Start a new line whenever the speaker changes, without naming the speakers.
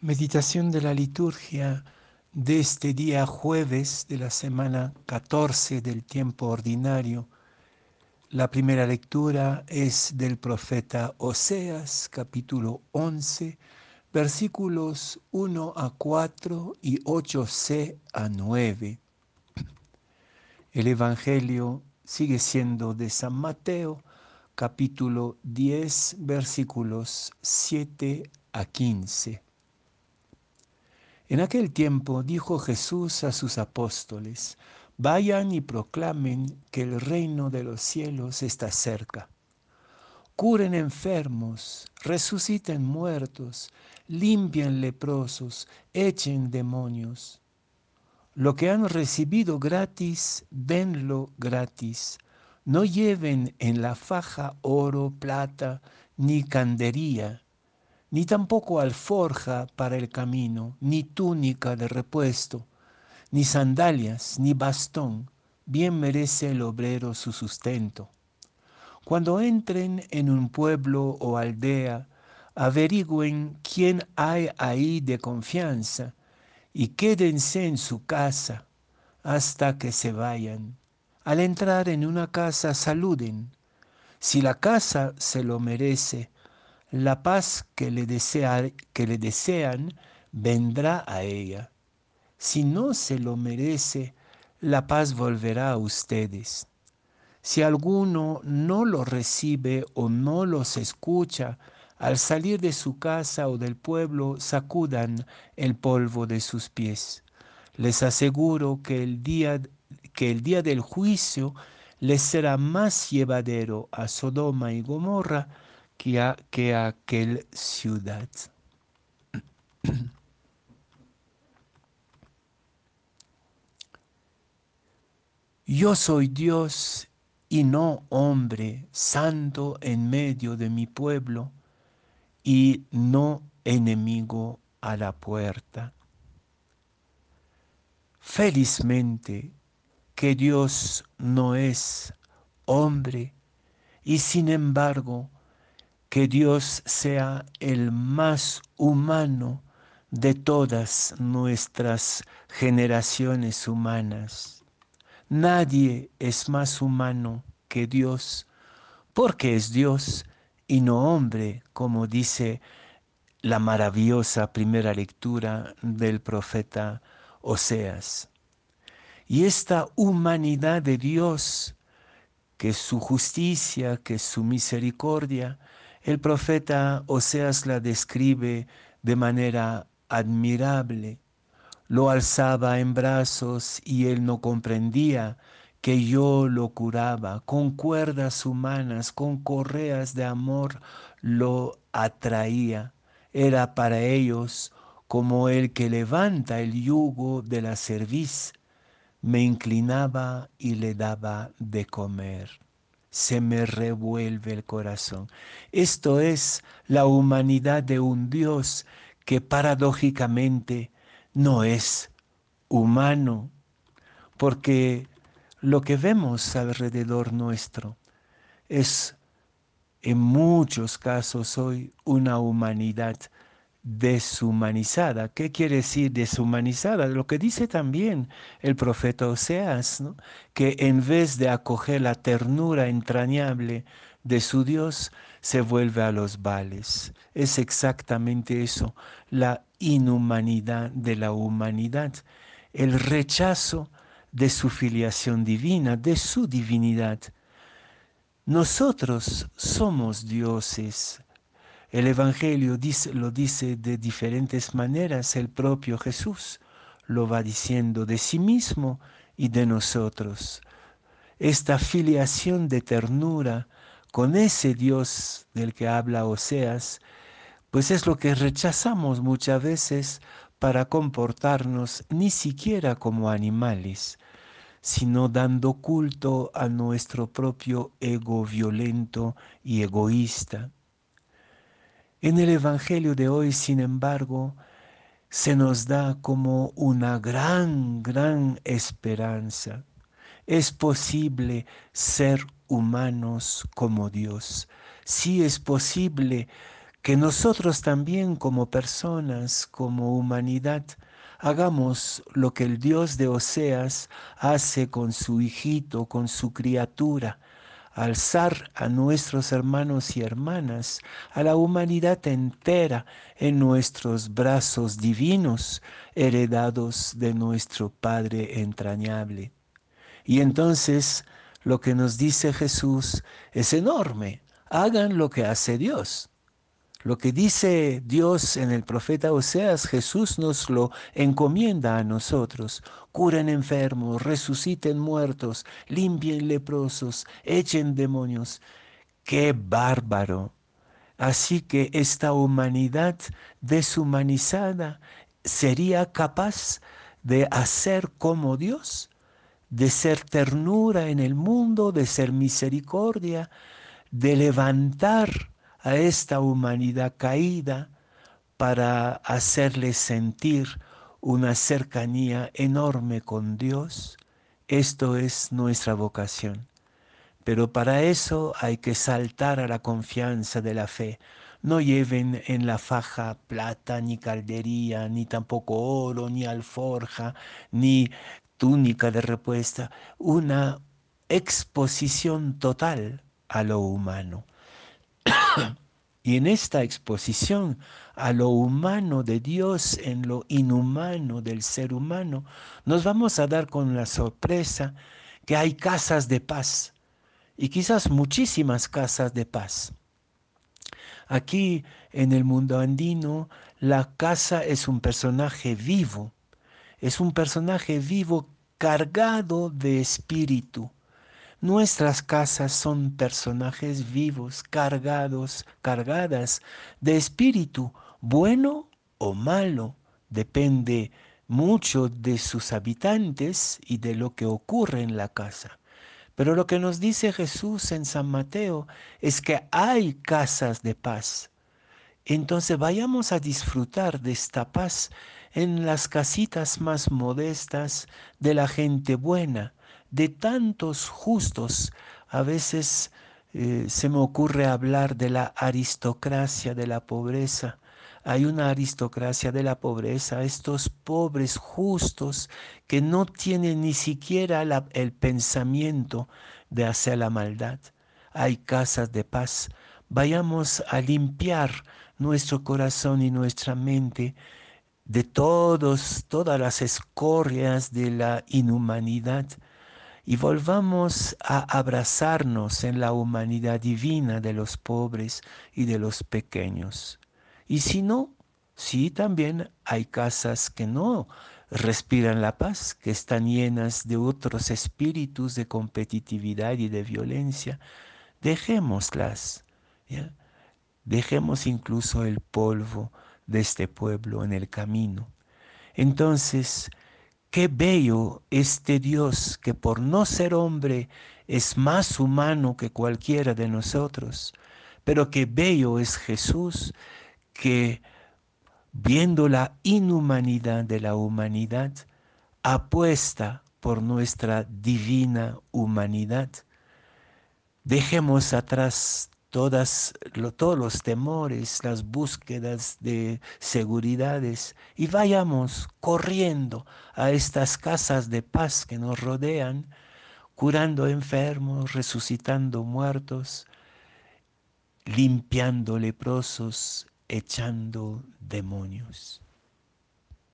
Meditación de la liturgia de este día jueves de la semana 14 del tiempo ordinario. La primera lectura es del profeta Oseas, capítulo 11, versículos 1 a 4 y 8c a 9. El Evangelio sigue siendo de San Mateo, capítulo 10, versículos 7 a 15. En aquel tiempo dijo Jesús a sus apóstoles, vayan y proclamen que el reino de los cielos está cerca. Curen enfermos, resuciten muertos, limpien leprosos, echen demonios. Lo que han recibido gratis, denlo gratis. No lleven en la faja oro, plata, ni candería ni tampoco alforja para el camino, ni túnica de repuesto, ni sandalias, ni bastón, bien merece el obrero su sustento. Cuando entren en un pueblo o aldea, averigüen quién hay ahí de confianza y quédense en su casa hasta que se vayan. Al entrar en una casa saluden. Si la casa se lo merece, la paz que le, que le desean vendrá a ella. Si no se lo merece, la paz volverá a ustedes. Si alguno no lo recibe o no los escucha, al salir de su casa o del pueblo, sacudan el polvo de sus pies. Les aseguro que el día, que el día del juicio les será más llevadero a Sodoma y Gomorra que, a, que aquel ciudad. Yo soy Dios y no hombre, santo en medio de mi pueblo y no enemigo a la puerta. Felizmente que Dios no es hombre y sin embargo que Dios sea el más humano de todas nuestras generaciones humanas. Nadie es más humano que Dios, porque es Dios y no hombre, como dice la maravillosa primera lectura del profeta Oseas. Y esta humanidad de Dios, que su justicia, que su misericordia, el profeta Oseas la describe de manera admirable. Lo alzaba en brazos y él no comprendía que yo lo curaba. Con cuerdas humanas, con correas de amor, lo atraía. Era para ellos como el que levanta el yugo de la cerviz. Me inclinaba y le daba de comer se me revuelve el corazón. Esto es la humanidad de un Dios que paradójicamente no es humano, porque lo que vemos alrededor nuestro es en muchos casos hoy una humanidad deshumanizada. ¿Qué quiere decir deshumanizada? Lo que dice también el profeta Oseas, que en vez de acoger la ternura entrañable de su Dios, se vuelve a los vales. Es exactamente eso, la inhumanidad de la humanidad, el rechazo de su filiación divina, de su divinidad. Nosotros somos dioses, el Evangelio lo dice de diferentes maneras, el propio Jesús lo va diciendo de sí mismo y de nosotros. Esta filiación de ternura con ese Dios del que habla Oseas, pues es lo que rechazamos muchas veces para comportarnos ni siquiera como animales, sino dando culto a nuestro propio ego violento y egoísta. En el Evangelio de hoy, sin embargo, se nos da como una gran, gran esperanza. Es posible ser humanos como Dios. Sí es posible que nosotros también como personas, como humanidad, hagamos lo que el Dios de Oseas hace con su hijito, con su criatura, alzar a nuestros hermanos y hermanas, a la humanidad entera en nuestros brazos divinos, heredados de nuestro Padre entrañable. Y entonces lo que nos dice Jesús es enorme. Hagan lo que hace Dios. Lo que dice Dios en el profeta Oseas, Jesús nos lo encomienda a nosotros. Curen enfermos, resuciten muertos, limpien leprosos, echen demonios. ¡Qué bárbaro! Así que esta humanidad deshumanizada sería capaz de hacer como Dios, de ser ternura en el mundo, de ser misericordia, de levantar a esta humanidad caída para hacerle sentir una cercanía enorme con Dios. Esto es nuestra vocación. Pero para eso hay que saltar a la confianza de la fe. No lleven en la faja plata, ni caldería, ni tampoco oro, ni alforja, ni túnica de repuesta. Una exposición total a lo humano. Y en esta exposición a lo humano de Dios en lo inhumano del ser humano, nos vamos a dar con la sorpresa que hay casas de paz y quizás muchísimas casas de paz. Aquí en el mundo andino, la casa es un personaje vivo, es un personaje vivo cargado de espíritu, Nuestras casas son personajes vivos, cargados, cargadas de espíritu, bueno o malo, depende mucho de sus habitantes y de lo que ocurre en la casa. Pero lo que nos dice Jesús en San Mateo es que hay casas de paz. Entonces vayamos a disfrutar de esta paz en las casitas más modestas de la gente buena, de tantos justos. A veces eh, se me ocurre hablar de la aristocracia de la pobreza. Hay una aristocracia de la pobreza, estos pobres justos que no tienen ni siquiera el pensamiento de hacer la maldad. Hay casas de paz. Vayamos a limpiar nuestro corazón y nuestra mente de todos, todas las escorias de la inhumanidad y volvamos a abrazarnos en la humanidad divina de los pobres y de los pequeños. Y si no, sí también hay casas que no respiran la paz, que están llenas de otros espíritus de competitividad y de violencia. Dejémoslas, dejemos incluso el polvo de este pueblo en el camino. Entonces, Qué bello este Dios que por no ser hombre es más humano que cualquiera de nosotros, pero qué bello es Jesús que viendo la inhumanidad de la humanidad, apuesta por nuestra divina humanidad. Dejemos atrás todas, todos los temores, las búsquedas de seguridades y vayamos corriendo a estas casas de paz que nos rodean, curando enfermos, resucitando muertos, limpiando leprosos, echando demonios.